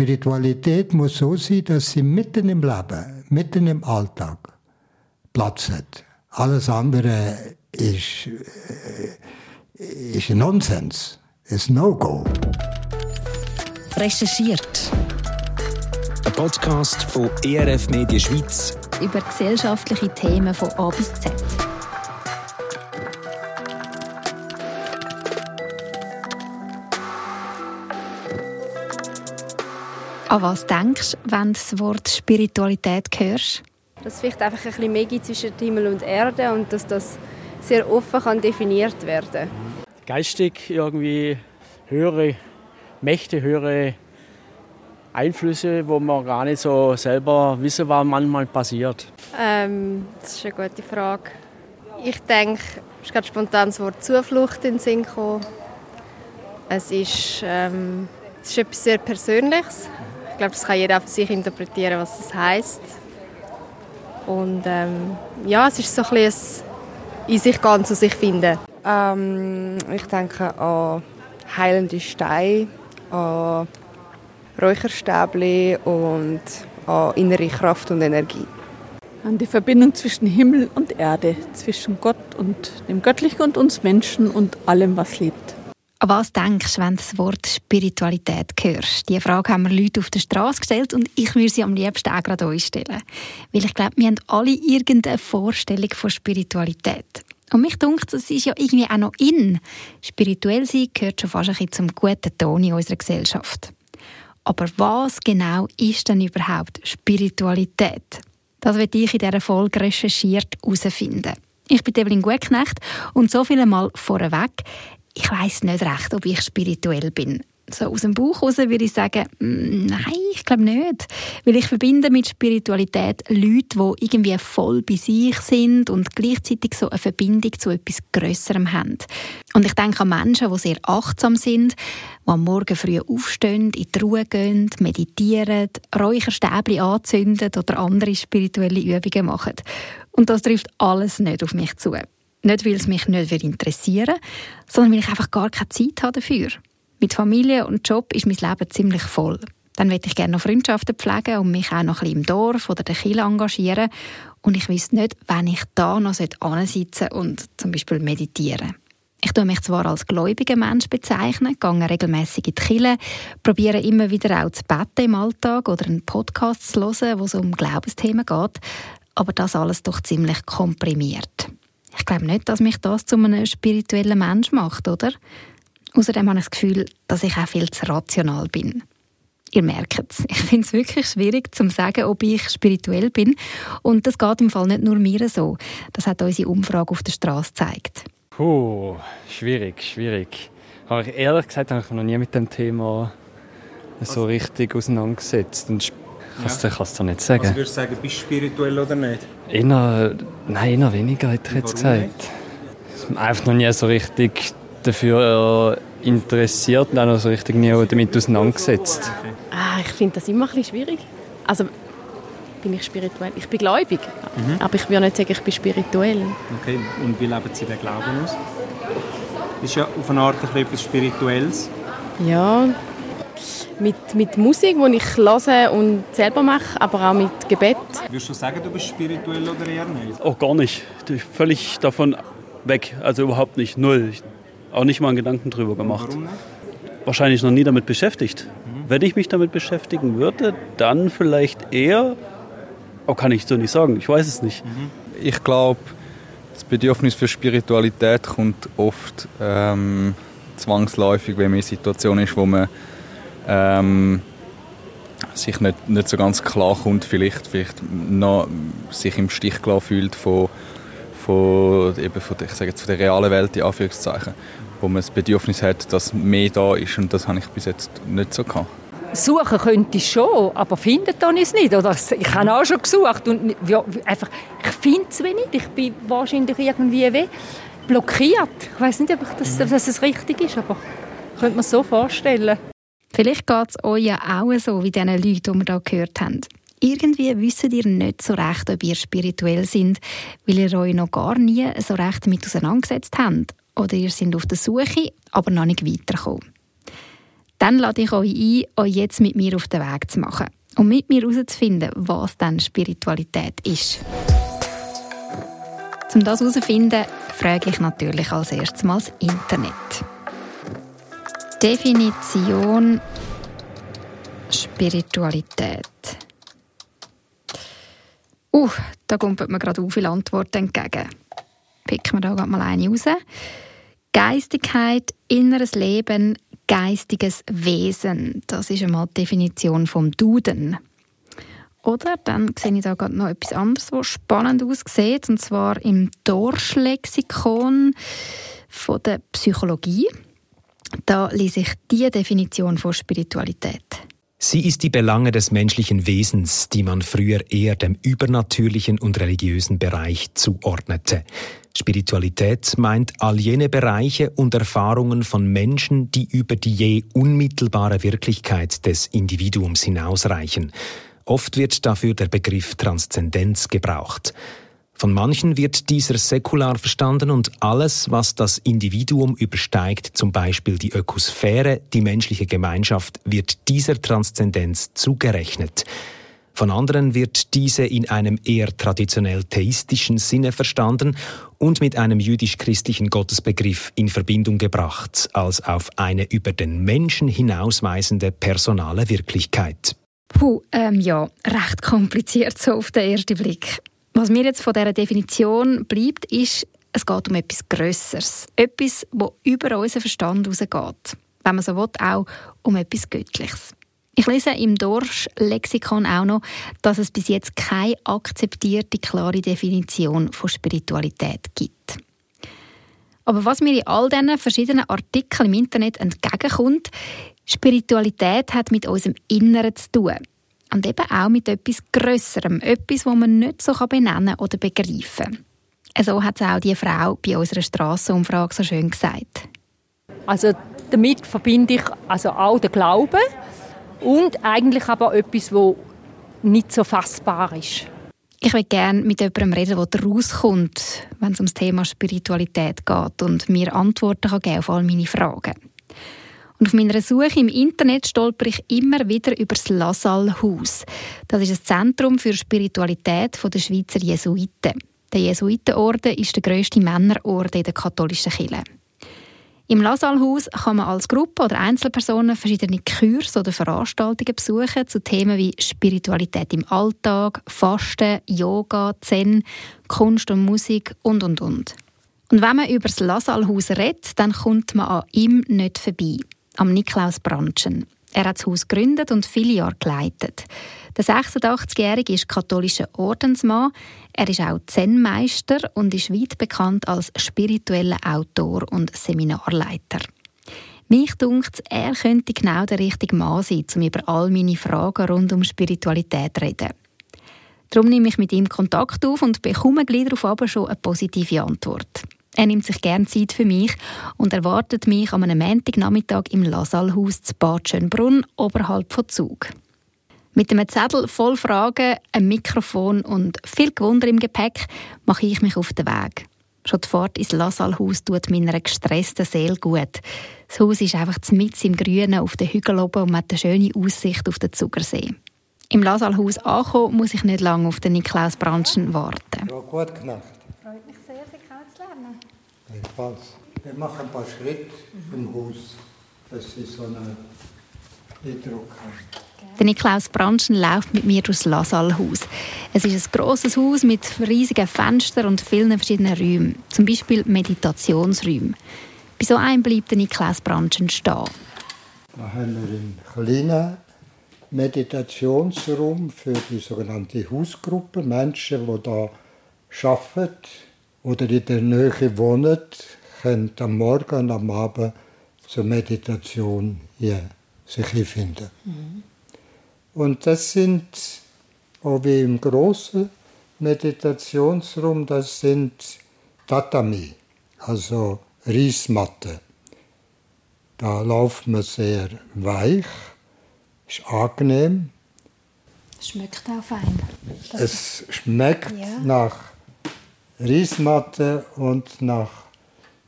Spiritualität muss so sein, dass sie mitten im Leben, mitten im Alltag Platz hat. Alles andere ist, äh, ist Nonsens, ist No-Go. Recherchiert. Ein Podcast von ERF Medien Schweiz über gesellschaftliche Themen von A bis Z. An was denkst du, wenn du das Wort Spiritualität hörst? Dass es vielleicht einfach ein bisschen mehr gibt zwischen Himmel und Erde und dass das sehr offen kann definiert werden kann. Geistig irgendwie höhere Mächte, höhere Einflüsse, wo man gar nicht so selber wissen, was manchmal passiert. Ähm, das ist eine gute Frage. Ich denke, es ist gerade spontan das Wort Zuflucht in den Sinn gekommen. Es ist, ähm, es ist etwas sehr Persönliches glaube, das kann jeder für sich interpretieren, was das heißt. Und ähm, ja, es ist so ein bisschen in sich ganz zu sich finden. Ähm, ich denke an heilende Steine, an Räucherstäbchen und an innere Kraft und Energie. An die Verbindung zwischen Himmel und Erde, zwischen Gott und dem Göttlichen und uns Menschen und allem, was lebt. An was denkst du, wenn du das Wort Spiritualität hörst? Diese Frage haben mir Leute auf der Straße gestellt und ich würde sie am liebsten auch gerade euch stellen. Weil ich glaube, wir haben alle irgendeine Vorstellung von Spiritualität. Und mich denkt, es ist ja irgendwie auch noch in. Spirituell sein gehört schon fast ein bisschen zum guten Ton in unserer Gesellschaft. Aber was genau ist denn überhaupt Spiritualität? Das wird ich in dieser Folge recherchiert herausfinden. Ich bin Evelyn Gutknecht und so viel einmal vorweg ich weiß nicht recht, ob ich spirituell bin. So aus dem Bauch heraus würde ich sagen, mm, nein, ich glaube nicht. Weil ich verbinde mit Spiritualität Leute, die irgendwie voll bei sich sind und gleichzeitig so eine Verbindung zu etwas Größerem haben. Und ich denke an Menschen, die sehr achtsam sind, die am Morgen früh aufstehen, in die Ruhe gehen, meditieren, Räucherstäbchen anzünden oder andere spirituelle Übungen machen. Und das trifft alles nicht auf mich zu. Nicht, weil es mich nicht interessieren sondern weil ich einfach gar keine Zeit habe dafür. Mit Familie und Job ist mein Leben ziemlich voll. Dann möchte ich gerne noch Freundschaften pflegen und mich auch noch ein bisschen im Dorf oder der Kirche engagieren. Und ich weiß nicht, wann ich da noch ansitzen und zum Beispiel meditieren ich tue mich zwar als gläubiger Mensch bezeichnen, gehe regelmäßig in die Kirche, probiere immer wieder auch zu beten im Alltag oder einen Podcast zu hören, wo es um Glaubensthemen geht, aber das alles doch ziemlich komprimiert. Ich glaube nicht, dass mich das zu einem spirituellen Mensch macht, oder? Außerdem habe ich das Gefühl, dass ich auch viel zu rational bin. Ihr merkt es, ich finde es wirklich schwierig zu sagen, ob ich spirituell bin. Und das geht im Fall nicht nur mir so. Das hat unsere Umfrage auf der Straße gezeigt. Puh, schwierig, schwierig. Aber ehrlich gesagt habe ich mich noch nie mit dem Thema so richtig auseinandergesetzt. Und Kannst ja. du kannst du nicht sagen. Also würdest du sagen, bist du spirituell oder nicht? Eher, nein, eher weniger, hätte ich jetzt gesagt. Nicht? Einfach noch nie so richtig dafür interessiert und auch noch so richtig nie damit auseinandergesetzt. Ah, ich finde das immer ein bisschen schwierig. Also bin ich spirituell? Ich bin gläubig, mhm. aber ich würde nicht sagen, ich bin spirituell. Okay, und wie leben Sie den Glauben aus? Das ist ja auf eine Art etwas Spirituelles. Ja, mit, mit Musik, die ich höre und selber mache, aber auch mit Gebet. Würdest du sagen, du bist spirituell oder eher nicht? Oh, gar nicht. Völlig davon weg. Also überhaupt nicht. Null. Auch nicht mal einen Gedanken drüber gemacht. Warum nicht? Wahrscheinlich noch nie damit beschäftigt. Mhm. Wenn ich mich damit beschäftigen würde, dann vielleicht eher. Aber kann ich so nicht sagen. Ich weiß es nicht. Mhm. Ich glaube, das Bedürfnis für Spiritualität kommt oft ähm, zwangsläufig, wenn man in einer Situation ist, wo man ähm, sich nicht, nicht so ganz klar kommt, vielleicht, vielleicht noch sich im Stich gelassen fühlt von, von, eben von, ich sage jetzt, von der realen Welt, in Anführungszeichen, wo man das Bedürfnis hat, dass mehr da ist und das habe ich bis jetzt nicht so gehabt. Suchen könnte ich schon, aber finden kann ich es nicht. Oder ich habe auch schon gesucht und ja, einfach, ich finde es nicht. Ich bin wahrscheinlich irgendwie wie blockiert. Ich weiß nicht, ob das, dass es richtig ist, aber könnte mir so vorstellen. Vielleicht geht es euch ja auch so wie diesen Leuten, die wir hier gehört haben. Irgendwie wisst ihr nicht so recht, ob ihr spirituell sind, weil ihr euch noch gar nie so recht damit auseinandergesetzt habt. Oder ihr seid auf der Suche, aber noch nicht weitergekommen. dann lade ich euch ein, euch jetzt mit mir auf den Weg zu machen und mit mir herauszufinden, was dann Spiritualität ist. Um das herauszufinden, frage ich natürlich als erstes mal das Internet. Definition Spiritualität. Uh, da kommt mir gerade viele Antworten entgegen. Picken wir da gerade mal eine raus. Geistigkeit, inneres Leben, geistiges Wesen. Das ist einmal die Definition vom Duden. Oder dann sehe ich da gerade noch etwas anderes, was spannend aussieht, und zwar im Dorsch-Lexikon der Psychologie. Da lese ich die Definition von Spiritualität. Sie ist die Belange des menschlichen Wesens, die man früher eher dem übernatürlichen und religiösen Bereich zuordnete. Spiritualität meint all jene Bereiche und Erfahrungen von Menschen, die über die je unmittelbare Wirklichkeit des Individuums hinausreichen. Oft wird dafür der Begriff Transzendenz gebraucht. Von manchen wird dieser säkular verstanden und alles, was das Individuum übersteigt, zum Beispiel die Ökosphäre, die menschliche Gemeinschaft, wird dieser Transzendenz zugerechnet. Von anderen wird diese in einem eher traditionell theistischen Sinne verstanden und mit einem jüdisch-christlichen Gottesbegriff in Verbindung gebracht, als auf eine über den Menschen hinausweisende personale Wirklichkeit. Puh, ähm, ja, recht kompliziert so auf den ersten Blick. Was mir jetzt von dieser Definition bleibt, ist, es geht um etwas Größeres. Etwas, das über unseren Verstand hinausgeht. Wenn man so will, auch um etwas Göttliches. Ich lese im Dorsch-Lexikon auch noch, dass es bis jetzt keine akzeptierte, klare Definition von Spiritualität gibt. Aber was mir in all diesen verschiedenen Artikeln im Internet entgegenkommt, Spiritualität hat mit unserem Inneren zu tun. Und eben auch mit etwas Grösserem, etwas, das man nicht so benennen oder begreifen kann. So hat es auch die Frau bei unserer Strassenumfrage so schön gesagt. Also damit verbinde ich also auch den Glauben und eigentlich aber etwas, wo nicht so fassbar ist. Ich würde gerne mit jemandem reden, der rauskommt, wenn es um das Thema Spiritualität geht und mir Antworten kann geben auf all meine Fragen. Und auf meiner Suche im Internet stolper ich immer wieder über das Lassalle-Haus. Das ist ein Zentrum für Spiritualität der Schweizer Jesuiten. Der Jesuitenorden ist der grösste Männerorden in der katholischen Kirche. Im Lassalle-Haus kann man als Gruppe oder Einzelpersonen verschiedene Kurse oder Veranstaltungen besuchen zu Themen wie Spiritualität im Alltag, Fasten, Yoga, Zen, Kunst und Musik und und und. Und wenn man über das Lassalle-Haus redet, dann kommt man an ihm nicht vorbei am Niklaus Branschen. Er hat das Haus gegründet und viele Jahre geleitet. Der 86-Jährige ist katholischer Ordensmann. Er ist auch Zen-Meister und ist weit bekannt als spiritueller Autor und Seminarleiter. Mich dunkt, er könnte genau der richtige Mann sein, um über all meine Fragen rund um Spiritualität zu reden. Darum nehme ich mit ihm Kontakt auf und bekomme gleich darauf schon eine positive Antwort. Er nimmt sich gerne Zeit für mich und erwartet mich am Montagnachmittag im Lasallhaus zu Bad Schönbrunn oberhalb von Zug. Mit einem Zettel voll Fragen, einem Mikrofon und viel Gewunder im Gepäck mache ich mich auf den Weg. Schon die Fahrt ins Lasallhaus tut meiner gestressten Seele gut. Das Haus ist einfach mitten im Grünen auf den Hügel oben und hat eine schöne Aussicht auf den Zugersee. Im Lasallhaus ankommen, muss ich nicht lange auf den Niklaus Branschen warten. Ja, gut gemacht. Gleichfalls. Wir machen ein paar Schritte im Haus, dass Sie so einen Eindruck haben. Der Niklaus Branschen läuft mit mir durchs Lasallhaus. Es ist ein grosses Haus mit riesigen Fenstern und vielen verschiedenen Räumen, zum Beispiel Meditationsräume. Bei so einem bleibt der Niklaus Branschen stehen. Da haben wir einen kleinen Meditationsraum für die sogenannte Hausgruppe, Menschen, die hier arbeiten oder in der Nähe wohnen, können am Morgen und am Abend zur Meditation hier sich finden. Mhm. Und das sind, auch wie im großen Meditationsraum, das sind Tatami, also Riesmatte. Da läuft man sehr weich, ist angenehm. Es schmeckt auch fein. Das es schmeckt ja. nach Riesmatte und nach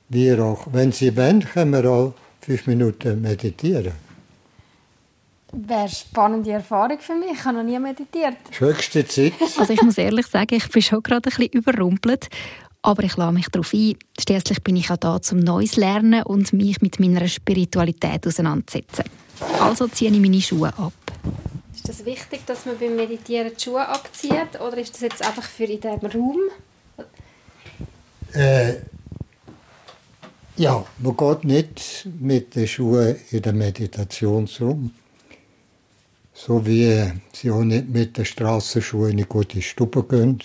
Weihrauch. Wenn Sie wollen, können wir auch fünf Minuten meditieren. wäre eine spannende Erfahrung für mich. Ich habe noch nie meditiert. Höchste Zeit. Also ich muss ehrlich sagen, ich bin schon gerade ein bisschen überrumpelt. Aber ich lasse mich darauf ein. Schließlich bin ich auch da, zum Neues lernen und mich mit meiner Spiritualität auseinandersetzen. Also ziehe ich meine Schuhe ab. Ist das wichtig, dass man beim Meditieren die Schuhe abzieht? Oder ist das jetzt einfach für in diesem Raum? Äh, ja, man geht nicht mit den Schuhen in den Meditationsraum. So wie sie auch nicht mit den Straßenschuhen in eine gute Stube gehen,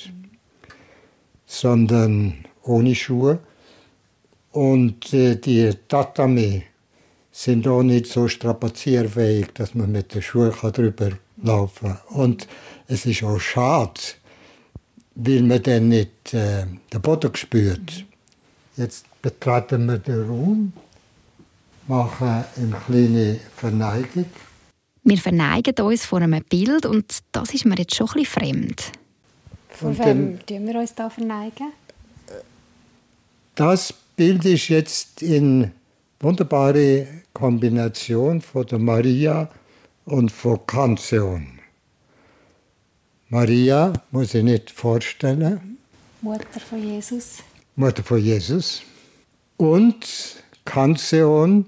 sondern ohne Schuhe. Und äh, die Tatami sind auch nicht so strapazierfähig, dass man mit den Schuhen drüber laufen kann. Und es ist auch schade, weil man dann nicht äh, den Boden spürt. Jetzt betreten wir den Raum, machen eine kleine Verneigung. Wir verneigen uns vor einem Bild und das ist mir jetzt schon ein bisschen fremd. Von wem tun wir uns da verneigen? Das Bild ist jetzt in wunderbare Kombination von der Maria und von Kanzeon. Maria muss ich nicht vorstellen. Mutter von Jesus. Mutter von Jesus. Und Kanzeon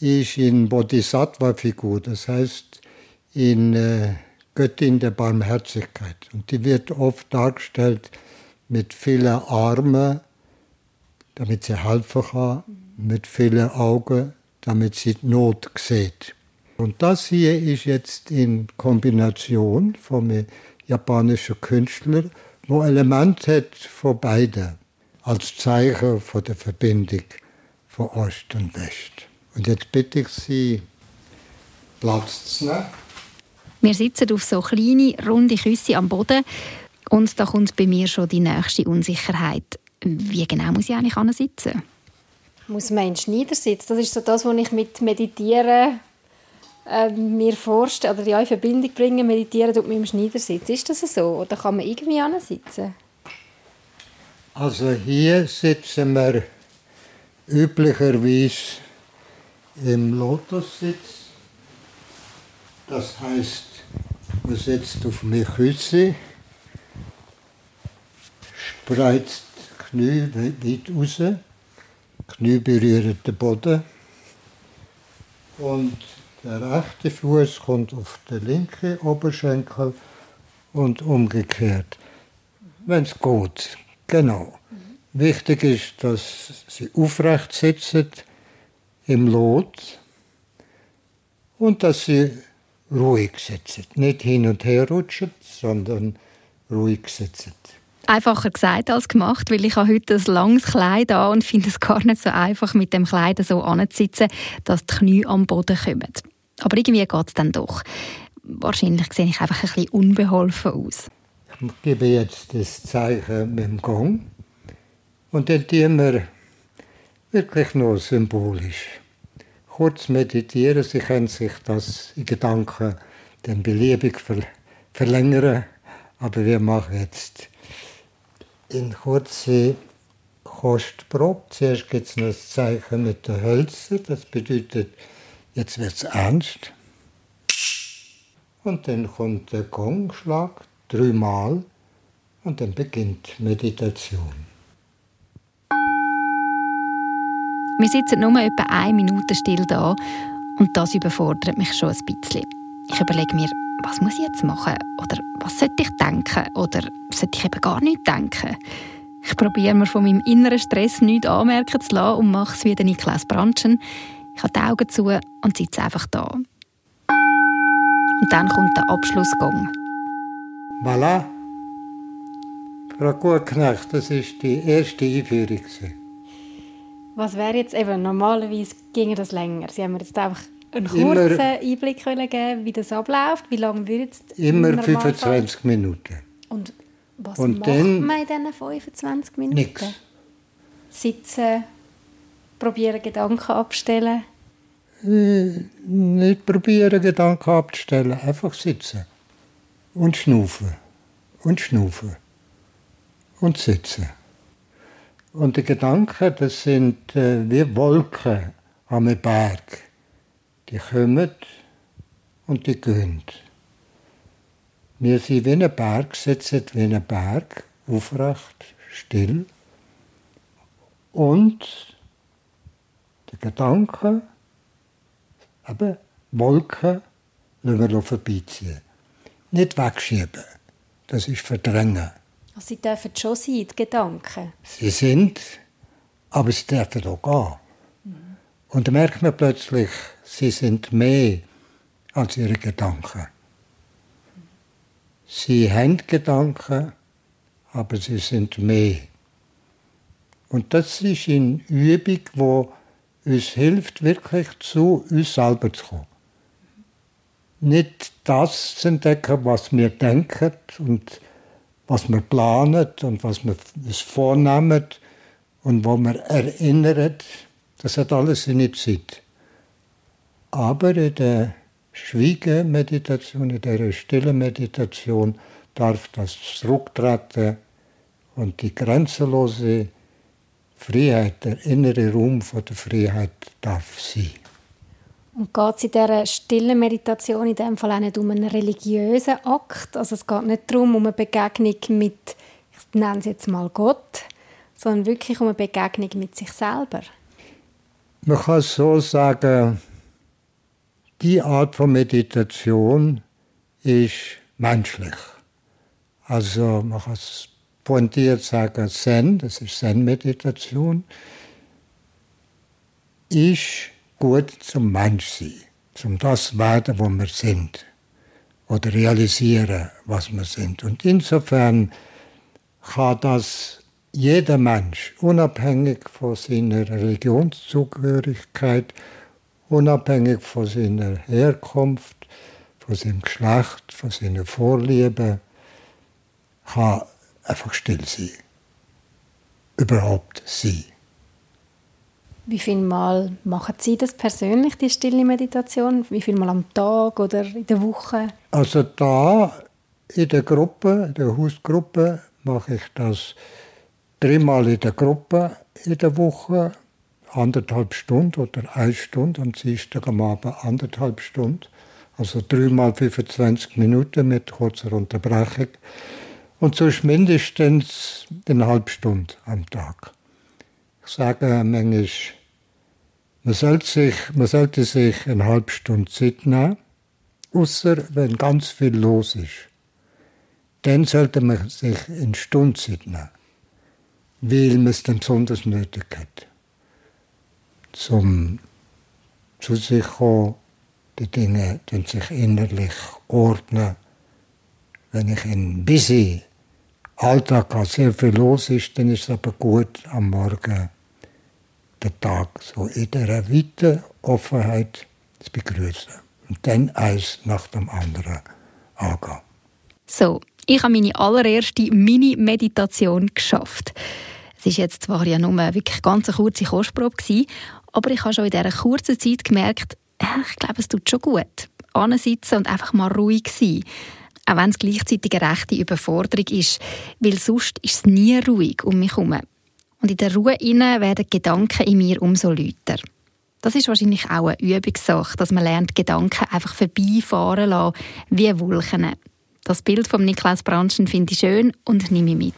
ist in Bodhisattva-Figur, das heißt in äh, Göttin der Barmherzigkeit. Und die wird oft dargestellt mit vielen Armen, damit sie helfen kann, mit vielen Augen, damit sie die Not sieht. Und das hier ist jetzt in Kombination vom japanischen Künstler, wo Element hat von beiden als Zeichen von der Verbindung von Ost und West. Und jetzt bitte ich Sie, Platz zu nehmen. Wir sitzen auf so kleine, runde Küsse am Boden und da kommt bei mir schon die nächste Unsicherheit. Wie genau muss ich eigentlich sitzen? Muss man in Schneidersitz? Das ist so das, was ich mit Meditieren äh, mir vorstelle, oder ja, in Verbindung bringen, meditieren tut mit dem Schneidersitz. Ist das so? Oder kann man irgendwie sitzen? Also hier sitzen wir üblicherweise im Lotussitz. Das heißt, man sitzt auf einem Küsse, spreizt Knie weit raus, Knie berühren den Boden und der rechte Fuß kommt auf den linken Oberschenkel und umgekehrt. Wenn es geht, genau. Wichtig ist, dass sie aufrecht sitzen im Lot und dass sie ruhig sitzen. Nicht hin und her rutschen, sondern ruhig sitzen. Einfacher gesagt als gemacht, weil ich habe heute ein langes Kleid an und finde es gar nicht so einfach, mit dem Kleid so anzusitzen, dass die Knie am Boden kommen. Aber irgendwie geht es dann doch. Wahrscheinlich sehe ich einfach ein bisschen unbeholfen aus. Ich gebe jetzt das Zeichen mit dem Gong und dann tun wir wirklich nur symbolisch. Kurz meditieren, Sie können sich das in Gedanken dann beliebig verlängern, aber wir machen jetzt in kurze Kostprobe. Zuerst gibt es noch ein Zeichen mit den Hölzern, das bedeutet jetzt wird es ernst. Und dann kommt der Gongschlag dreimal und dann beginnt Meditation. Wir sitzen nur etwa eine Minute still da und das überfordert mich schon ein bisschen. Ich überlege mir, was muss ich jetzt machen? Oder was sollte ich denken? Oder sollte ich eben gar nicht denken? Ich probiere mir von meinem inneren Stress nichts anmerken zu lassen und mache es wie Niklas Branschen. Ich habe die Augen zu und sitze einfach da. Und dann kommt der Abschlussgong. Voilà. Frau Gutknecht, das war die erste Einführung. Was wäre jetzt eben, normalerweise ginge das länger. Sie haben mir jetzt einfach einen kurzen immer, Einblick geben, wie das abläuft. Wie lange würde es Immer 25 Minuten. Und was Und macht dann, man in diesen 25 Minuten? Nichts. Sitzen, probieren Gedanken abstellen? Äh, nicht probieren, Gedanken abzustellen. Einfach sitzen. Und schnaufen. Und schnaufen. Und sitzen. Und die Gedanken, das sind äh, wie Wolken am Berg. Die kommen und die gehen. Wir sind wie ein Berg, sitzen wie ein Berg, aufrecht, still. Und Gedanken, eben Wolken, lassen wir vorbeiziehen. Nicht wegschieben. Das ist Verdrängen. Also sie dürfen schon sein, die Gedanken. Sie sind, aber sie dürfen auch gehen. Mhm. Und dann merkt man plötzlich, sie sind mehr als ihre Gedanken. Sie haben Gedanken, aber sie sind mehr. Und das ist eine Übung, die uns hilft, wirklich zu uns selber zu kommen. Nicht das zu entdecken, was wir denken und was wir planen und was wir uns vornehmen und wo wir erinnern. Das hat alles seine Zeit. Aber in der Schweigemeditation, in der stillen Meditation darf das Zurücktreten und die grenzenlose Freiheit, der innere Raum von der Freiheit darf sein. Und geht es in dieser stillen Meditation in dem Fall auch nicht um einen religiösen Akt? Also es geht nicht darum, um eine Begegnung mit, ich nenne es jetzt mal Gott, sondern wirklich um eine Begegnung mit sich selber. Man kann so sagen, die Art von Meditation ist menschlich. Also man kann es pointiert sagen, Zen, das ist Zen-Meditation, ist gut zum Menschsein, zum das werden, wo wir sind oder realisieren, was wir sind. Und insofern kann das jeder Mensch, unabhängig von seiner Religionszugehörigkeit, unabhängig von seiner Herkunft, von seinem Geschlecht, von seinen Vorlieben, kann einfach still sein. Überhaupt sein. Wie viel Mal machen Sie das persönlich, die stille Meditation? Wie viel Mal am Tag oder in der Woche? Also da in der Gruppe, in der Hausgruppe, mache ich das dreimal in der Gruppe in der Woche anderthalb Stunden oder eine Stunde, am Dienstag am Abend anderthalb Stunden. Also dreimal 25 Minuten mit kurzer Unterbrechung. Und sonst mindestens eine halbe Stunde am Tag. Ich sage manchmal, man sollte sich, man sollte sich eine halbe Stunde Zeit nehmen, außer wenn ganz viel los ist. Dann sollte man sich eine Stunde Zeit nehmen, weil man es dann besonders nötig hat zum zu sich kommen, die Dinge sich innerlich ordnen. Wenn ich in busy Alltag habe, sehr viel los ist, dann ist es aber gut, am Morgen den Tag so in der weiten Offenheit zu begrüßen. Und dann eins nach dem anderen angehen. So, ich habe meine allererste Mini-Meditation geschafft. Es ist jetzt zwar ja nur wirklich ganz eine kurze Kostprobe aber ich habe schon in dieser kurzen Zeit gemerkt, ich glaube, es tut schon gut. Ansitzen und einfach mal ruhig sein. Auch wenn es gleichzeitig eine rechte Überforderung ist. Weil sonst ist es nie ruhig um mich herum. Und in der Ruhe innen werden Gedanken in mir umso lauter. Das ist wahrscheinlich auch eine Übungssache, dass man lernt, Gedanken einfach vorbeifahren lassen, wie Wolken. Das Bild von Niklas Branschen finde ich schön und nehme mit.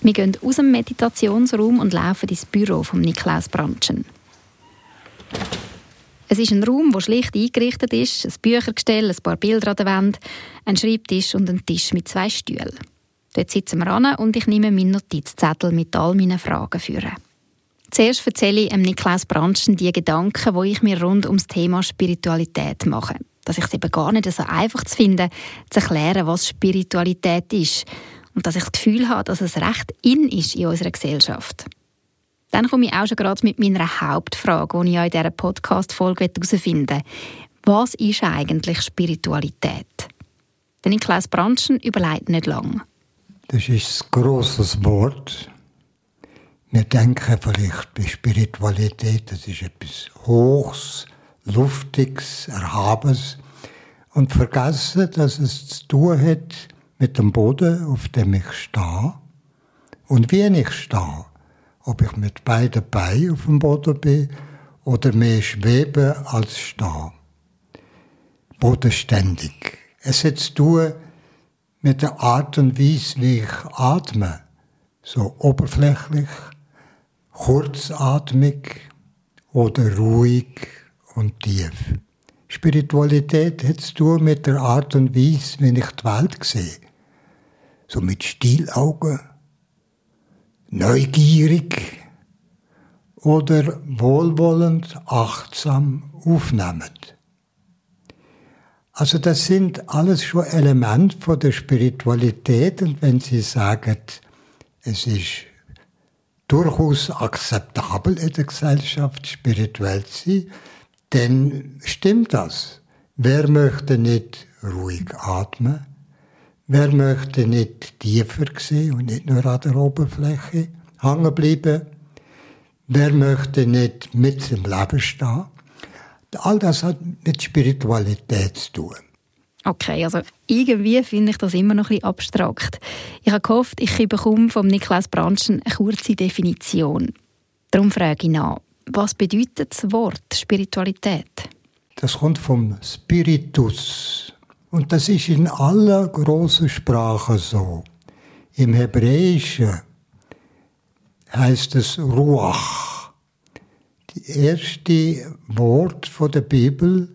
Wir gehen aus dem Meditationsraum und laufen ins Büro von Niklas Branschen. Es ist ein Raum, der schlicht eingerichtet ist, ein Büchergestell, ein paar Bilder an der Wand, ein Schreibtisch und ein Tisch mit zwei Stühlen. Dort sitzen wir an und ich nehme meinen Notizzettel mit all meinen Fragen führen. Zuerst erzähle ich Niklas Branschen die Gedanken, die ich mir rund ums Thema Spiritualität mache. Dass ich es eben gar nicht so einfach zu finden, zu erklären, was Spiritualität ist. Und dass ich das Gefühl habe, dass es recht in ist in unserer Gesellschaft. Dann komme ich auch schon gerade mit meiner Hauptfrage, die ich in dieser Podcast-Folge herausfinden will. Was ist eigentlich Spiritualität? Denn Klaus Branschen überlegt nicht lang. Das ist ein grosses Wort. Wir denken vielleicht bei Spiritualität, das ist etwas Hochs, Luftiges, Erhabenes und vergessen, dass es zu tun hat mit dem Boden, auf dem ich stehe und wie ich stehe ob ich mit beiden Beinen auf dem Boden bin oder mehr schwebe als stehe. bodenständig. Es hat zu tun mit der Art und Weise, wie ich atme. So oberflächlich, kurzatmig oder ruhig und tief. Spiritualität hat zu tun mit der Art und Weise, wie ich die Welt sehe. So mit Stielaugen, neugierig oder wohlwollend, achtsam aufnehmend. Also das sind alles schon Elemente von der Spiritualität und wenn Sie sagen, es ist durchaus akzeptabel in der Gesellschaft spirituell zu sein, dann stimmt das. Wer möchte nicht ruhig atmen? Wer möchte nicht tiefer sehen und nicht nur an der Oberfläche hängen bleiben? Wer möchte nicht mit dem Leben stehen? All das hat mit Spiritualität zu tun. Okay, also irgendwie finde ich das immer noch ein bisschen abstrakt. Ich habe gehofft, ich bekomme von Niklas Branschen eine kurze Definition. Darum frage ich nach, was bedeutet das Wort Spiritualität? Das kommt vom Spiritus. Und das ist in aller großen Sprachen so. Im Hebräischen heißt es Ruach. Die erste Wort von der Bibel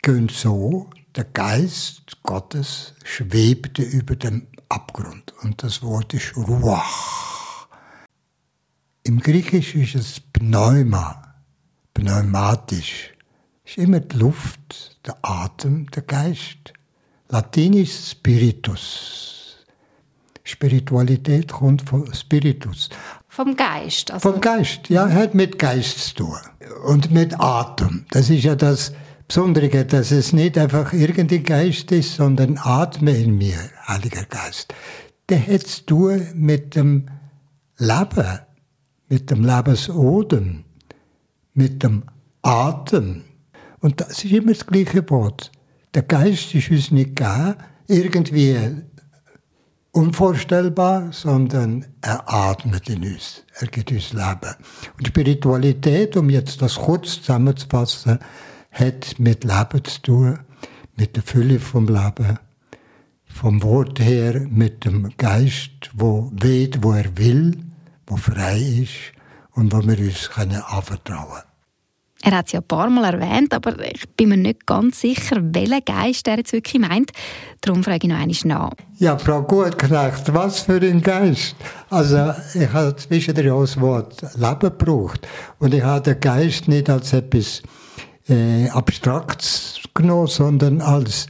gehen so, der Geist Gottes schwebte über dem Abgrund. Und das Wort ist Ruach. Im Griechischen ist es Pneuma, pneumatisch. Ist immer die Luft, der Atem, der Geist. Latinisch Spiritus. Spiritualität kommt vom Spiritus. Vom Geist. Also vom Geist, ja, hat mit Geist zu tun. Und mit Atem. Das ist ja das Besondere, dass es nicht einfach irgendein Geist ist, sondern Atme in mir, Heiliger Geist. Der hat zu tun mit dem Leben, mit dem Lebensodem, mit dem Atem. Und das ist immer das gleiche Wort. Der Geist ist uns nicht gegeben, irgendwie unvorstellbar, sondern er atmet in uns. Er gibt uns Leben. Und Spiritualität, um jetzt das kurz zusammenzufassen, hat mit Leben zu tun, mit der Fülle vom Leben, vom Wort her mit dem Geist, wo weht, wo er will, wo frei ist und wo wir uns anvertrauen können. Er hat es ja ein paar Mal erwähnt, aber ich bin mir nicht ganz sicher, welchen Geist er jetzt wirklich meint. Darum frage ich noch einmal nach. Ja, Frau Gutknecht, was für ein Geist? Also, ich habe zwischendurch das Wort Leben gebraucht. Und ich habe den Geist nicht als etwas äh, Abstraktes genommen, sondern als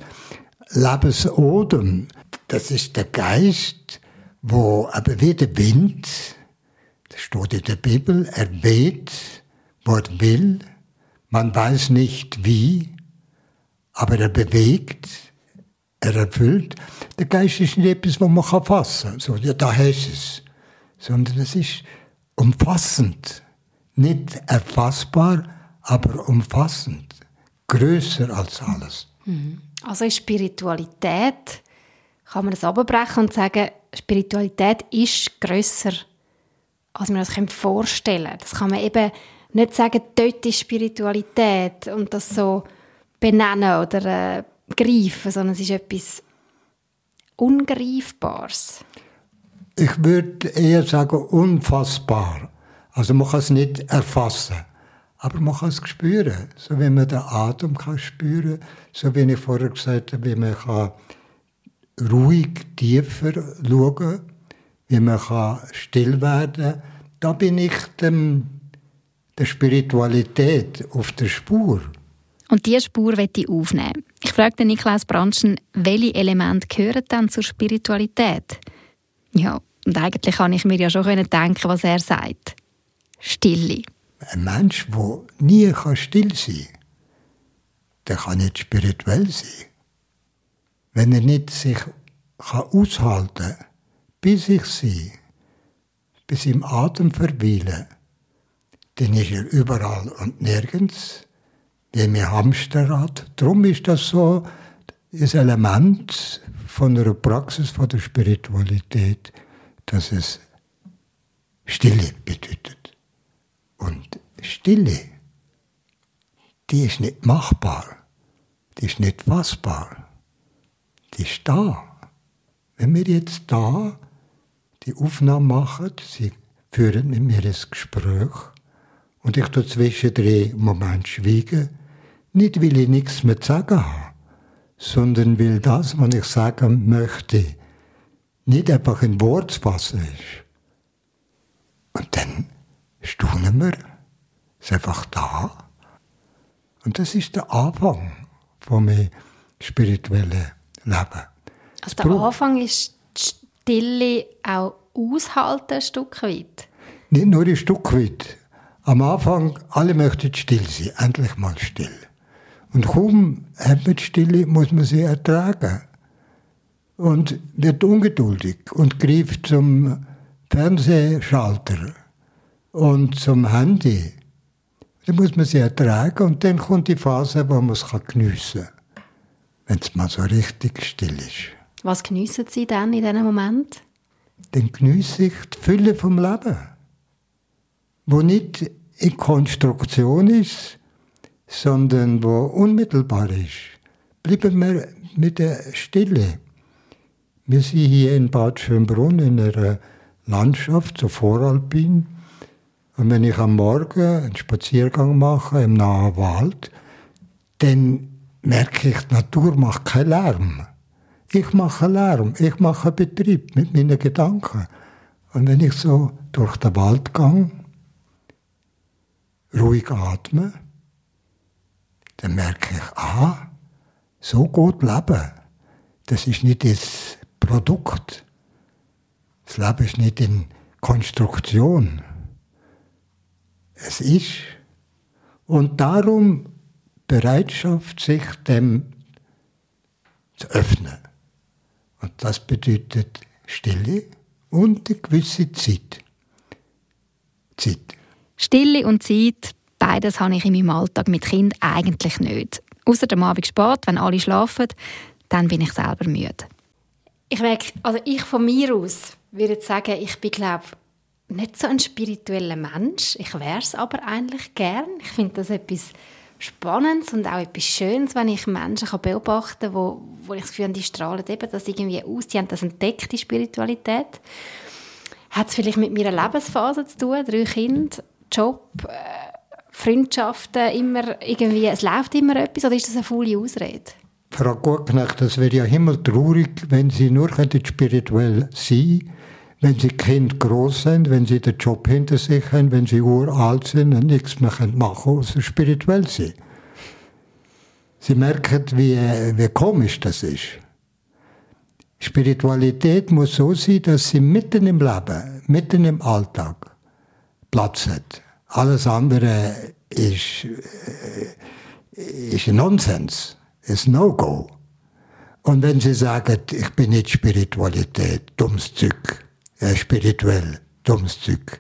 Lebensodem. Das ist der Geist, wo aber wie der Wind, das steht in der Bibel, er weht, wo er will, man weiß nicht wie, aber er bewegt, er erfüllt. Der Geist ist nicht etwas, was man fassen kann. So, ja, da hast es. Sondern es ist umfassend. Nicht erfassbar, aber umfassend, größer als alles. Mhm. Also ist Spiritualität, kann man das abbrechen und sagen, Spiritualität ist größer, als man das vorstellen kann. Das kann man eben nicht sagen, dort ist Spiritualität und das so benennen oder äh, greifen, sondern es ist etwas Ungreifbares. Ich würde eher sagen unfassbar. Also man kann es nicht erfassen. Aber man kann es spüren, so wie man den Atem kann spüren, so wie ich vorher gesagt habe, wie man kann ruhig tiefer schauen, wie man kann still werden. Da bin ich dem, der Spiritualität auf der Spur. Und diese Spur wird ich aufnehmen. Ich frage den Niklas Branschen, welche Elemente gehören dann zur Spiritualität? Ja, und eigentlich kann ich mir ja schon denken, was er sagt. Stille. Ein Mensch, der nie still sein kann, der kann nicht spirituell sein. Wenn er nicht sich aushalten kann, bis ich sein, bis im Atem verweilen, dann ist er überall und nirgends, wie im Hamsterrad. Darum ist das so ein Element von einer Praxis von der Spiritualität, dass es Stille bedeutet. Und Stille, die ist nicht machbar die ist nicht fassbar. Die ist da. Wenn wir jetzt da die Aufnahme machen, sie führen mit mir ein Gespräch und ich tue zwischendrin einen Moment schweigen, nicht weil ich nichts mehr zu sagen habe, sondern weil das, was ich sagen möchte, nicht einfach ein Wort zu fassen ist. Und dann staunen wir, ist einfach da. Und das ist der Anfang von meinem spirituellen Leben. Also der Anfang ist die Stille auch aushalten, ein Stück weit? Nicht nur ein Stück weit. Am Anfang, alle möchten still sein, endlich mal still. Und kaum hat man die Stille, muss man sie ertragen. Und wird ungeduldig und greift zum Fernsehschalter und zum Handy. Dann muss man sie ertragen und dann kommt die Phase, wo man es geniessen kann. Wenn es mal so richtig still ist. Was geniessen Sie dann in diesem Moment? Dann geniesse ich die Fülle vom Leben. Wo nicht in Konstruktion ist, sondern wo unmittelbar ist. Bleiben wir mit der Stille. Wir sind hier in Bad Schönbrunn in einer Landschaft, so voralpin. Und wenn ich am Morgen einen Spaziergang mache im nahen Wald, dann merke ich, die Natur macht keinen Lärm. Ich mache Lärm, ich mache Betrieb mit meinen Gedanken. Und wenn ich so durch den Wald gehe, ruhig atme, dann merke ich, aha, so gut leben. Das ist nicht das Produkt. Das Leben ist nicht in Konstruktion. Es ist. Und darum Bereitschaft, sich dem zu öffnen. Und das bedeutet Stille und eine gewisse Zeit. Zeit. Stille und Zeit, beides habe ich in meinem Alltag mit Kind eigentlich nicht. Außer am Abend spät, wenn alle schlafen, dann bin ich selber müde. Ich merke, also ich von mir aus würde sagen, ich bin glaube nicht so ein spiritueller Mensch. Ich wäre es aber eigentlich gern. Ich finde das etwas Spannendes und auch etwas Schönes, wenn ich Menschen beobachten kann, wo, wo ich das Gefühl habe, die strahlen eben das irgendwie aus, die haben das entdeckt, die Spiritualität. Hat es vielleicht mit meiner Lebensphase zu tun, drei Kinder, Job, äh, Freundschaften, immer irgendwie, es läuft immer etwas, oder ist das eine volle Ausrede? Frau Gutknecht, das wäre ja himmeltraurig, wenn Sie nur spirituell sein wenn Sie Kind groß sind, wenn Sie den Job hinter sich haben, wenn Sie uralt sind und nichts mehr machen können, außer spirituell sein. Sie merken, wie, wie komisch das ist. Spiritualität muss so sein, dass sie mitten im Leben, mitten im Alltag Platz hat. Alles andere ist, äh, ist Nonsens, ist No-Go. Und wenn Sie sagen, ich bin nicht Spiritualität, dummes Zeug, äh, spirituell, dummes Zeug.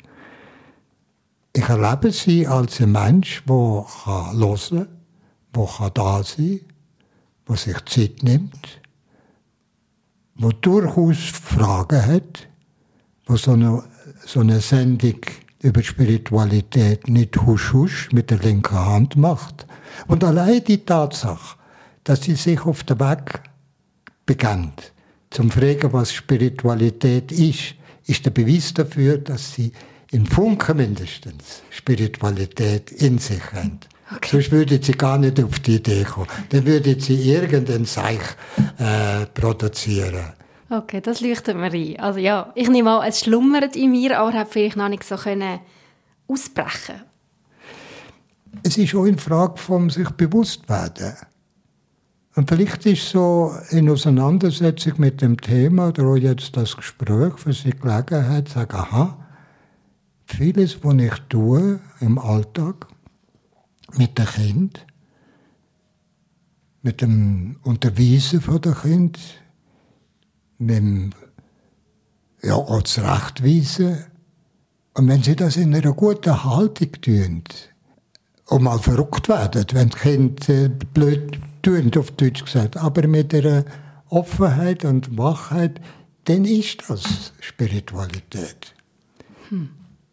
Ich erlebe sie als ein Mensch, der hören kann, der da sein kann, der sich Zeit nimmt, der durchaus Fragen hat, der so eine, so eine Sendung über Spiritualität nicht husch-husch mit der linken Hand macht. Und allein die Tatsache, dass sie sich auf den Weg beginnt, zum Fragen, was Spiritualität ist, ist der Beweis dafür, dass sie in Funken mindestens Spiritualität in sich haben. Okay. Sonst würde sie gar nicht auf die Idee kommen. Dann würde sie irgendein Seich äh, produzieren. Okay, das leuchtet mir ein. Also ja, ich nehme an, es schlummert in mir, aber hat vielleicht noch nicht so können ausbrechen. Es ist auch eine Frage vom sich bewusst werden. Und vielleicht ist so in Auseinandersetzung mit dem Thema oder auch jetzt das Gespräch für Sie Gelegenheit, sagen, aha, vieles, was ich tue im Alltag mit dem Kind, mit dem Unterweisen von dem Kind, dem ja, auch zurechtweisen. Und wenn Sie das in einer guten Haltung tun, und mal verrückt werden, wenn das Kind äh, blöd tun, auf Deutsch gesagt. Aber mit einer Offenheit und Wachheit, dann ist das Spiritualität. Hm.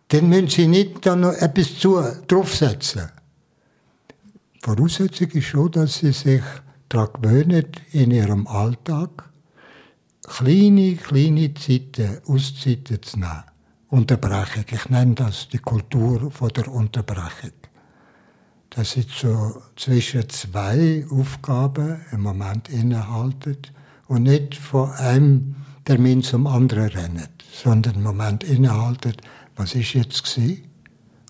Dann müssen Sie nicht dann noch etwas zu, draufsetzen. Voraussetzung ist schon, dass Sie sich daran gewöhnen, in ihrem Alltag kleine, kleine Zeiten, Auszeiten zu nehmen. Unterbrechung. Ich nenne das die Kultur der Unterbrechung. Das sind so zwischen zwei Aufgaben im Moment innehalten und nicht von einem Termin zum anderen rennen, sondern im Moment innehalten, was ist jetzt gewesen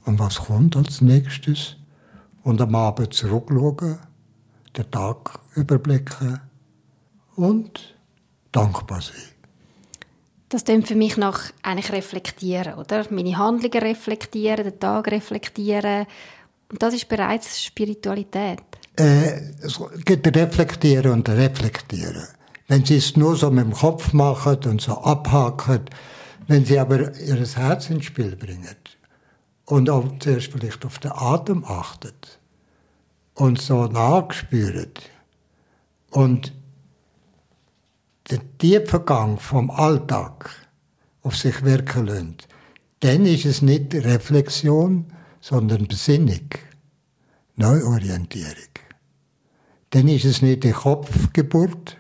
und was kommt als nächstes und am Abend zurückschauen, den Tag überblicken und dankbar sein. Das klingt für mich nach eigentlich reflektieren, oder? Meine Handlungen reflektieren, den Tag reflektieren. Und das ist bereits Spiritualität. Äh, es gibt Reflektieren und Reflektieren. Wenn Sie es nur so mit dem Kopf machen und so abhaken, wenn Sie aber Ihr Herz ins Spiel bringen und auch zuerst vielleicht auf den Atem achtet und so nachspüren und den tiefen Gang vom Alltag auf sich wirken lässt, dann ist es nicht Reflexion, sondern Besinnung, Neuorientierung. Dann ist es nicht die Kopfgeburt,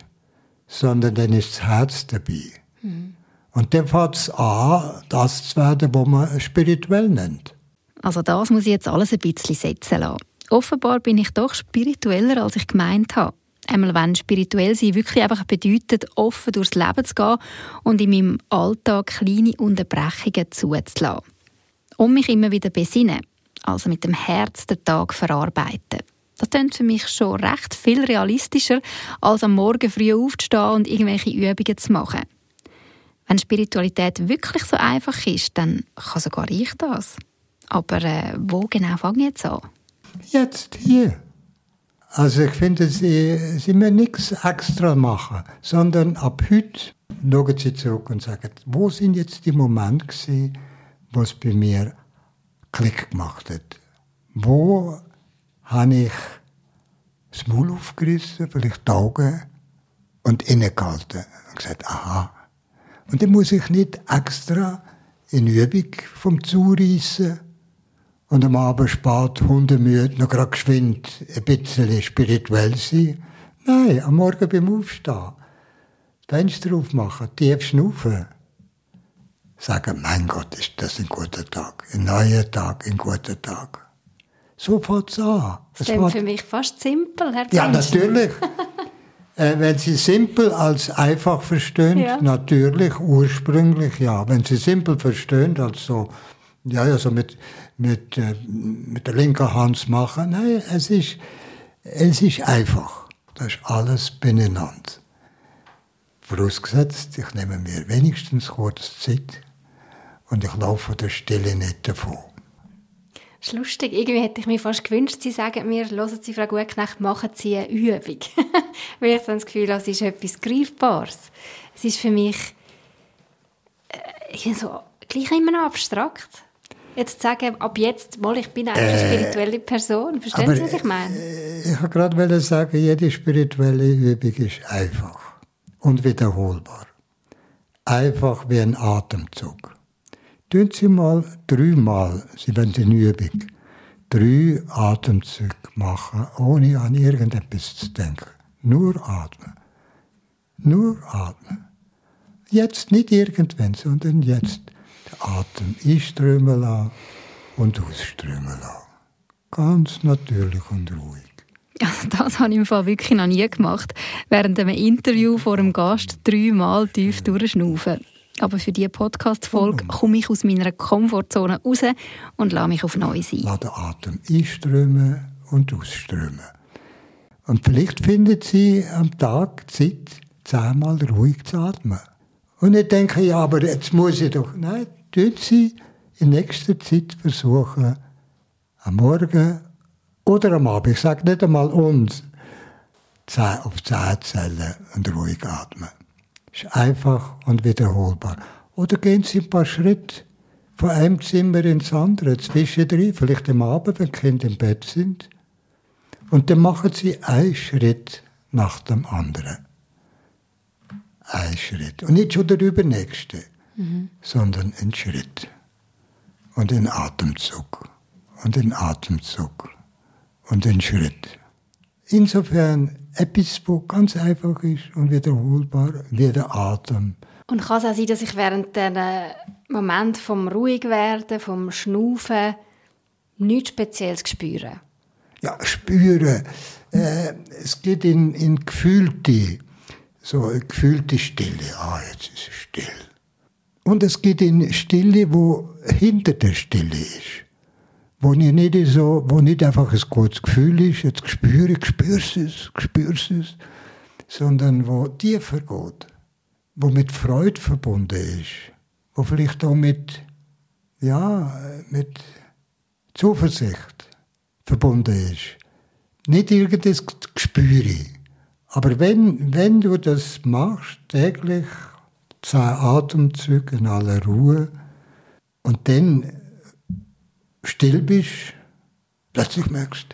sondern dann ist das Herz dabei. Mhm. Und dann fängt es an, das zu werden, was man spirituell nennt. Also das muss ich jetzt alles ein bisschen setzen lassen. Offenbar bin ich doch spiritueller, als ich gemeint habe. Einmal, wenn spirituell sein wirklich einfach bedeutet, offen durchs Leben zu gehen und in meinem Alltag kleine Unterbrechungen zuzulassen. Um mich immer wieder besinnen, also mit dem Herz den Tag verarbeiten. Das klingt für mich schon recht viel realistischer, als am Morgen früh aufzustehen und irgendwelche Übungen zu machen. Wenn Spiritualität wirklich so einfach ist, dann kann sogar ich das. Aber äh, wo genau fange ich jetzt an? Jetzt hier. Also ich finde, Sie, Sie müssen nichts extra machen, sondern ab heute schauen Sie zurück und sagen, wo sind jetzt die Momente gewesen, wo es bei mir Klick gemacht hat? Wo habe ich das Maul aufgerissen, vielleicht die Augen und innegehalten und gesagt, aha. Und dann muss ich nicht extra in Übung vom Zureissen und am Abend spät, hundemüde, noch gerade geschwind ein bisschen spirituell sein. Nein, am Morgen beim Aufstehen. Fenster aufmachen, tief schnaufen. Sagen, mein Gott, ist das ein guter Tag. Ein neuer Tag, ein guter Tag. So fängt es an. Das ist für mich fast simpel, Herr Ja, natürlich. äh, wenn Sie simpel als einfach verstehen, ja. natürlich, ursprünglich ja. Wenn Sie simpel verstehen, als so, ja, ja, so mit mit, äh, mit der linken Hand machen. Nein, es ist, es ist einfach. Das ist alles beieinander. Vorausgesetzt, ich nehme mir wenigstens kurz Zeit und ich laufe der Stille nicht davon. Das ist lustig. Irgendwie hätte ich mir fast gewünscht, Sie sagen mir, hören Sie, Frau Gutknecht, machen Sie eine Übung. Weil ich das Gefühl habe, es ist etwas Greifbares. Es ist für mich äh, so, gleich immer noch abstrakt jetzt sagen, ab jetzt, mal, ich bin eine äh, spirituelle Person. Verstehen aber, Sie, was ich meine? Äh, ich wollte gerade sagen, jede spirituelle Übung ist einfach und wiederholbar. Einfach wie ein Atemzug. Tun Sie mal dreimal, Sie wollen eine Übung, drei Atemzüge machen, ohne an irgendetwas zu denken. Nur atmen. Nur atmen. Jetzt nicht irgendwann, sondern jetzt. Atem einströmen lassen und ausströmen lassen. Ganz natürlich und ruhig. Also das habe ich im Fall wirklich noch nie gemacht. Während einem Interview vor einem Gast dreimal tief durchschnaufen. Aber für diese Podcast-Folge komme ich aus meiner Komfortzone raus und lasse mich auf neu sein. Lass den Atem einströmen und ausströmen. Und vielleicht finden Sie am Tag Zeit, zehnmal ruhig zu atmen. Und ich denke, ja, aber jetzt muss ich doch. Nein, tun Sie in nächster Zeit versuchen, am Morgen oder am Abend, ich sage nicht einmal uns, auf zählen und ruhig atmen. Das ist einfach und wiederholbar. Oder gehen Sie ein paar Schritte von einem Zimmer ins andere, zwischendrin, vielleicht am Abend, wenn die Kinder im Bett sind. Und dann machen Sie einen Schritt nach dem anderen. Ein Schritt. Und nicht schon der übernächste mhm. sondern ein Schritt und ein Atemzug und ein Atemzug und ein Schritt. insofern etwas, wo ganz einfach ist und wiederholbar, wie der Atem. Und kann es auch sein, dass ich während dem Moment vom Ruhigwerden, vom Schnaufen nichts Spezielles spüre? Ja, spüren. Äh, es geht in, in gefühlte, so gefühlte Stille. Ah, jetzt ist es still. Und es geht in Stille, wo hinter der Stille ist. Wo ich nicht so, wo nicht einfach ein gutes Gefühl ist, jetzt spüre ich, spürst es, spürst es, sondern wo tiefer geht. Wo mit Freude verbunden ist. Wo vielleicht auch mit, ja, mit Zuversicht verbunden ist. Nicht irgendein Gespür. Aber wenn, wenn du das machst, täglich zehn Atemzüge in aller Ruhe und dann still bist, plötzlich merkst,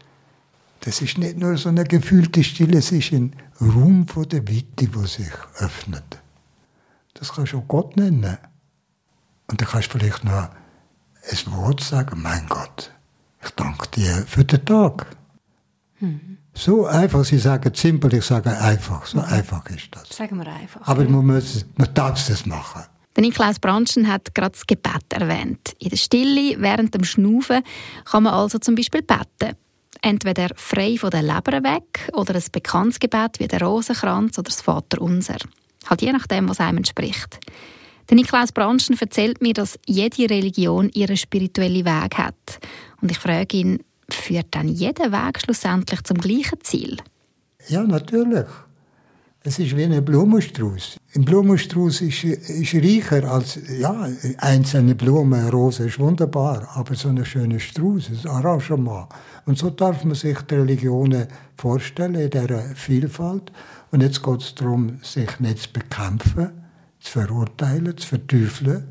das ist nicht nur so eine gefühlte Stille, es ist ein Raum von der Weite, wo sich öffnet. Das kannst du auch Gott nennen. Und dann kannst du vielleicht noch ein Wort sagen, mein Gott, ich danke dir für den Tag. Mhm. So einfach, Sie sagen simpel, ich sage einfach. So einfach ist das. Sagen wir einfach. Aber man, muss, man darf das machen. Der Niklaus Branschen hat gerade das Gebet erwähnt. In der Stille, während dem Schnaufen, kann man also zum Beispiel beten. Entweder frei von der Leber weg oder ein bekanntes Gebet wie der Rosenkranz oder das Vaterunser. Halt je nachdem, was einem entspricht. Der Niklaus Branschen erzählt mir, dass jede Religion ihren spirituellen Weg hat. Und ich frage ihn, führt dann jeder Weg schlussendlich zum gleichen Ziel? Ja, natürlich. Es ist wie ein Blumenstrauß. Ein Blumenstrauß ist, ist reicher als ja, einzelne Blumen. Eine Rose ist wunderbar, aber so ein schöner Strauß, ein Arrangement. Und so darf man sich die Religionen vorstellen in dieser Vielfalt. Und jetzt geht es darum, sich nicht zu bekämpfen, zu verurteilen, zu verteufeln,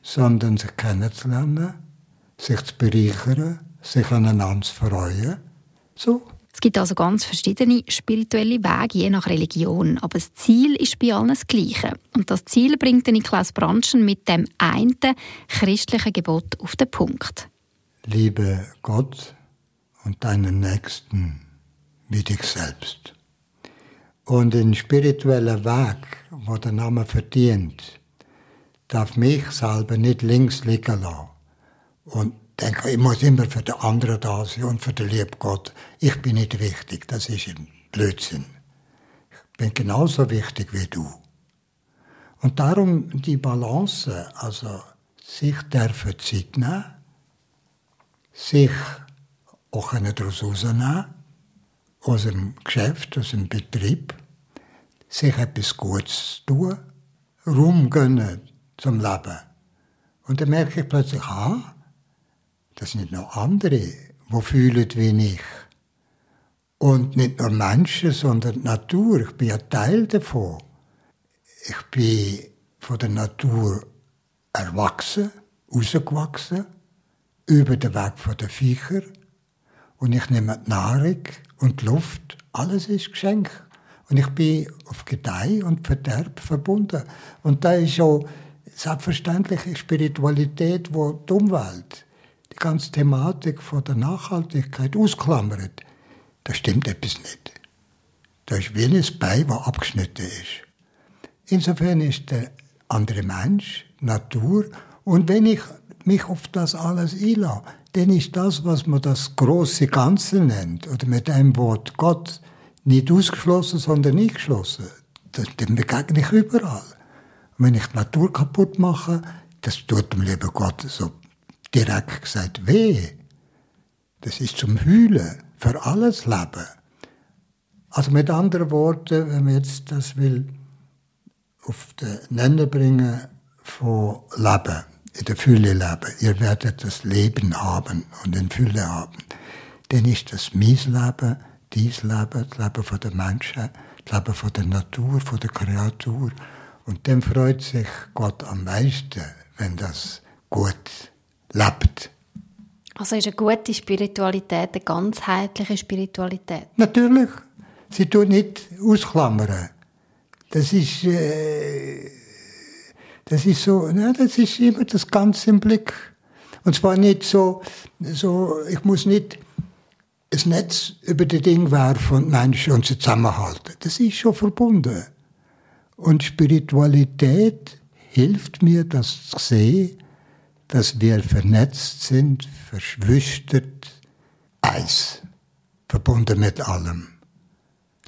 sondern sich kennenzulernen, sich zu bereichern sich aneinander freuen. So. Es gibt also ganz verschiedene spirituelle Wege, je nach Religion. Aber das Ziel ist bei allen das Gleiche. Und das Ziel bringt Niklas Branschen mit dem einen christlichen Gebot auf den Punkt. Liebe Gott und deinen Nächsten wie dich selbst. Und ein spiritueller Weg, wo der Name verdient, darf mich selber nicht links liegen lassen. Und denke, ich muss immer für den anderen da sein und für den lieben Gott. Ich bin nicht wichtig, das ist ein Blödsinn. Ich bin genauso wichtig wie du. Und darum die Balance, also sich dürfen Zeit nehmen, sich auch daraus rausnehmen, aus dem Geschäft, aus dem Betrieb, sich etwas Gutes tun, Raum gönnen zum Leben. Und dann merke ich plötzlich, ah, das sind noch andere, die fühlen wie ich. Und nicht nur Menschen, sondern die Natur. Ich bin ja Teil davon. Ich bin von der Natur erwachsen, rausgewachsen, über den Weg der Viecher. Und ich nehme die Nahrung und die Luft, alles ist Geschenk. Und ich bin auf Gedeih und Verderb verbunden. Und da ist auch selbstverständliche Spiritualität, wo die Umwelt die ganze Thematik von der Nachhaltigkeit ausklammert, da stimmt etwas nicht. Da ist wie ein Bein, das abgeschnitten ist. Insofern ist der andere Mensch, Natur, und wenn ich mich auf das alles einlasse, dann ist das, was man das große Ganze nennt, oder mit einem Wort Gott, nicht ausgeschlossen, sondern nicht geschlossen. dem begegne ich überall. Und wenn ich die Natur kaputt mache, das tut dem lieben Gott so direkt gesagt, weh. Das ist zum Hühlen für alles Leben. Also mit anderen Worten, wenn man jetzt das will auf den Nenner bringen von Leben, in der Fülle leben, ihr werdet das Leben haben und in Fülle haben, dann ist das mein Leben, dies Leben, das Leben von den Menschen, das Leben von der Natur, von der Kreatur. Und dann freut sich Gott am meisten, wenn das gut ist lebt. Also ist eine gute Spiritualität eine ganzheitliche Spiritualität? Natürlich. Sie tut nicht ausklammern. Das ist, äh, das ist so, ne, das ist immer das Ganze im Blick. Und zwar nicht so, so, ich muss nicht ein Netz über die Dinge werfen und Menschen und sie zusammenhalten. Das ist schon verbunden. Und Spiritualität hilft mir, das zu sehen, dass wir vernetzt sind, verschwistert, eins, verbunden mit allem.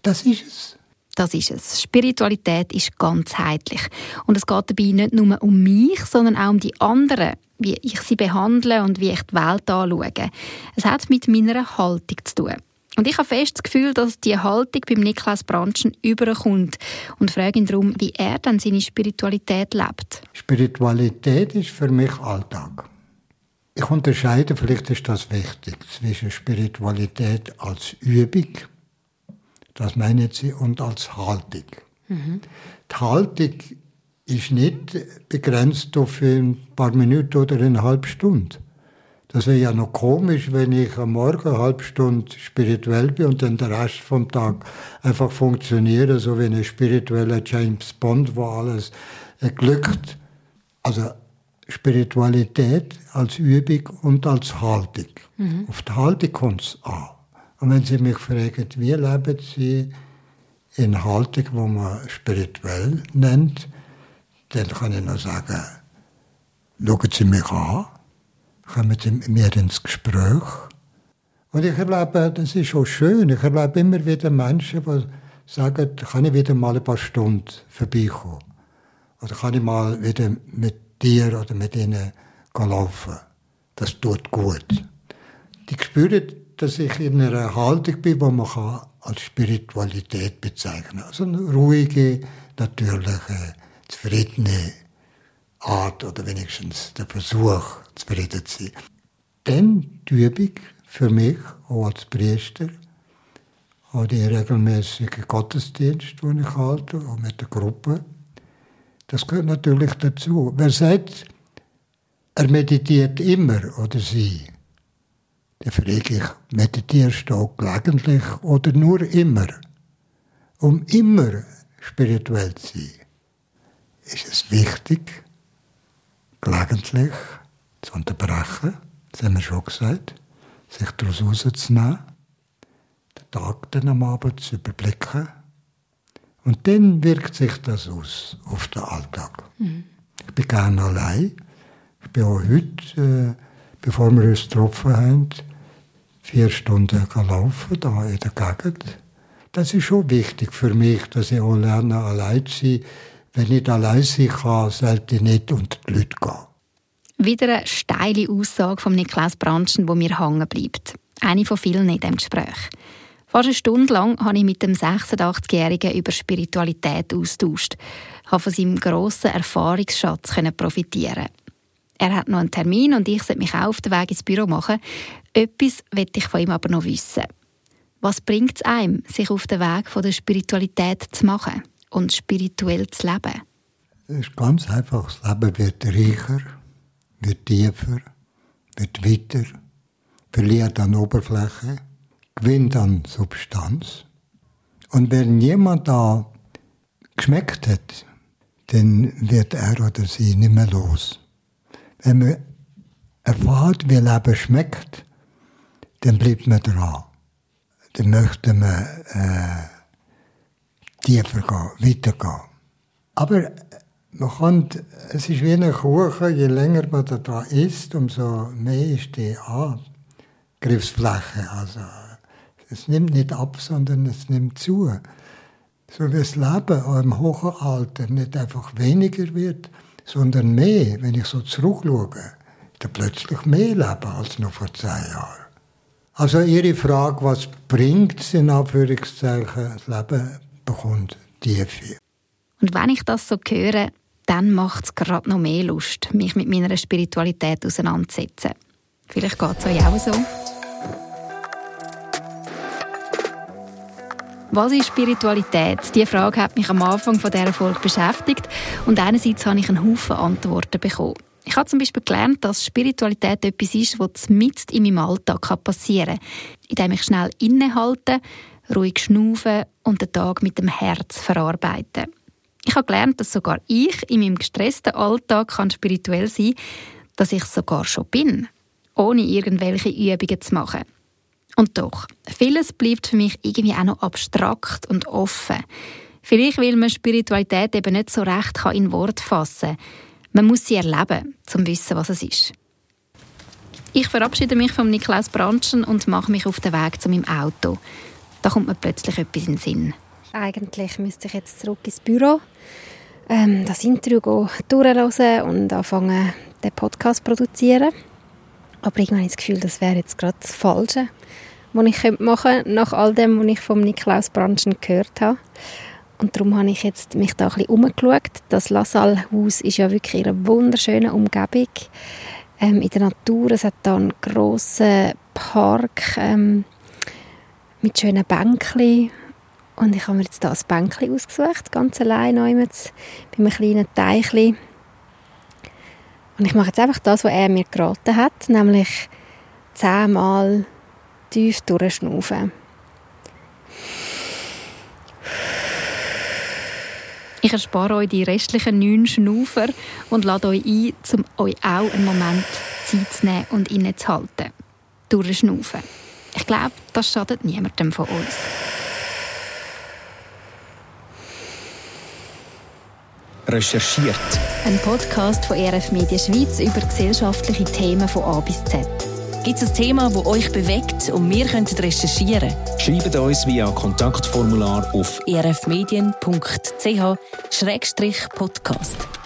Das ist es. Das ist es. Spiritualität ist ganzheitlich. Und es geht dabei nicht nur um mich, sondern auch um die anderen, wie ich sie behandle und wie ich die Welt anschaue. Es hat mit meiner Haltung zu tun. Und ich habe fest das Gefühl, dass die Haltung beim Niklas Branschen überkommt und frage ihn darum, wie er dann seine Spiritualität lebt. Spiritualität ist für mich Alltag. Ich unterscheide, vielleicht ist das wichtig, zwischen Spiritualität als Übung, das meine ich, und als Haltung. Mhm. Die Haltung ist nicht begrenzt auf ein paar Minuten oder eine halbe Stunde. Das wäre ja noch komisch, wenn ich am Morgen eine halbe Stunde spirituell bin und dann der Rest vom Tag einfach funktioniere, so wie ein spiritueller James Bond, wo alles glückt. Also Spiritualität als Übung und als Haltung. Mhm. Auf die Haltung kommt es an. Und wenn Sie mich fragen, wie leben Sie in Haltung, die man spirituell nennt, dann kann ich nur sagen, schauen Sie mich an kommen sie mit mir ins Gespräch. Und ich erlebe, das ist auch schön, ich erlebe immer wieder Menschen, die sagen, kann ich wieder mal ein paar Stunden vorbeikommen? Oder kann ich mal wieder mit dir oder mit ihnen laufen? Das tut gut. Die spüren, dass ich in einer Haltung bin, die man als Spiritualität bezeichnen kann. Also eine ruhige, natürliche, zufriedene Art oder wenigstens der Versuch, zufrieden zu sein. Dann die Übung für mich, auch als Priester, auch die regelmäßigen Gottesdienste, die ich halte, auch mit der Gruppe. Das gehört natürlich dazu. Wer sagt, er meditiert immer oder sie, dann frage ich, meditierst du auch gelegentlich oder nur immer? Um immer spirituell zu sein, ist es wichtig, gelegentlich zu unterbrechen, das haben wir schon gesagt, sich daraus rauszunehmen, den Tag dann am Abend zu überblicken. Und dann wirkt sich das aus auf den Alltag. Mhm. Ich bin gerne allein. Ich bin auch heute, äh, bevor wir uns getroffen haben, vier Stunden laufen, da in der Gegend. Das ist schon wichtig für mich, dass ich auch lerne, allein zu sein. Wenn ich allein sein kann, sollte ich nicht unter die Leute gehen. Wieder eine steile Aussage von Niklas Branschen, wo mir hängen bleibt. Eine von vielen in diesem Gespräch. Fast eine Stunde lang habe ich mit dem 86-Jährigen über Spiritualität austauscht. Konnte von seinem grossen Erfahrungsschatz profitieren. Er hat noch einen Termin und ich sollte mich auch auf den Weg ins Büro machen. Etwas möchte ich von ihm aber noch wissen. Was bringt es einem, sich auf den Weg von der Spiritualität zu machen und spirituell zu leben? Es ist ganz einfach. Das Leben wird reicher wird tiefer, wird weiter, verliert an Oberfläche, gewinnt an Substanz. Und wenn jemand da geschmeckt hat, dann wird er oder sie nicht mehr los. Wenn man erfahrt, wie Leben schmeckt, dann bleibt man dran. Dann möchte man äh, tiefer gehen, weitergehen. Aber man kann, es ist wie ein Kuchen, je länger man da isst, umso mehr ist die Angriffsfläche. Also, es nimmt nicht ab, sondern es nimmt zu. So wie das Leben auch im hohen Alter nicht einfach weniger wird, sondern mehr. Wenn ich so zurückschaue, da plötzlich mehr Leben als noch vor zehn Jahren. Also Ihre Frage, was bringt es in Anführungszeichen, das Leben bekommt Tiefe. Und wenn ich das so höre, dann macht es gerade noch mehr Lust, mich mit meiner Spiritualität auseinanderzusetzen. Vielleicht geht es euch auch so. Was ist Spiritualität? Die Frage hat mich am Anfang dieser Folge beschäftigt und einerseits habe ich einen Haufen Antworten bekommen. Ich habe zum Beispiel gelernt, dass Spiritualität etwas ist, was mitten in meinem Alltag passieren kann, indem ich schnell innehalte, ruhig schnaufe und den Tag mit dem Herz verarbeite. Ich habe gelernt, dass sogar ich in meinem gestressten Alltag kann spirituell sein kann, dass ich sogar schon bin, ohne irgendwelche Übungen zu machen. Und doch, vieles bleibt für mich irgendwie auch noch abstrakt und offen. Vielleicht, weil man Spiritualität eben nicht so recht in Wort fassen kann. Man muss sie erleben, um zu wissen, was es ist. Ich verabschiede mich von Niklaus Branschen und mache mich auf den Weg zu meinem Auto. Da kommt mir plötzlich etwas in den Sinn. Eigentlich müsste ich jetzt zurück ins Büro, ähm, das Interview durchhören und anfangen, den Podcast zu produzieren. Aber irgendwann habe ich das Gefühl, das wäre jetzt gerade das Falsche, was ich machen könnte, nach all dem, was ich von Niklaus Branschen gehört habe. Und darum habe ich jetzt mich da ein bisschen umgeschaut. Das La Salle-Haus ist ja wirklich in einer wunderschönen Umgebung. Ähm, in der Natur. Es hat da einen grossen Park ähm, mit schönen Bänkchen. Und ich habe mir jetzt da ein Bänkchen ausgesucht, ganz allein bei einem kleinen Teichli. Und ich mache jetzt einfach das, was er mir geraten hat, nämlich zehnmal tief durchschnaufen. Ich erspare euch die restlichen neun Schnaufer und lade euch ein, um euch auch einen Moment Zeit zu nehmen und innezuhalten. Durchschnaufen. Ich glaube, das schadet niemandem von uns. Recherchiert. Ein Podcast von RF Media Schweiz über gesellschaftliche Themen von A bis Z. Gibt es ein Thema, das euch bewegt und wir können recherchieren? Schreibt uns via Kontaktformular auf rfmedien.ch-podcast.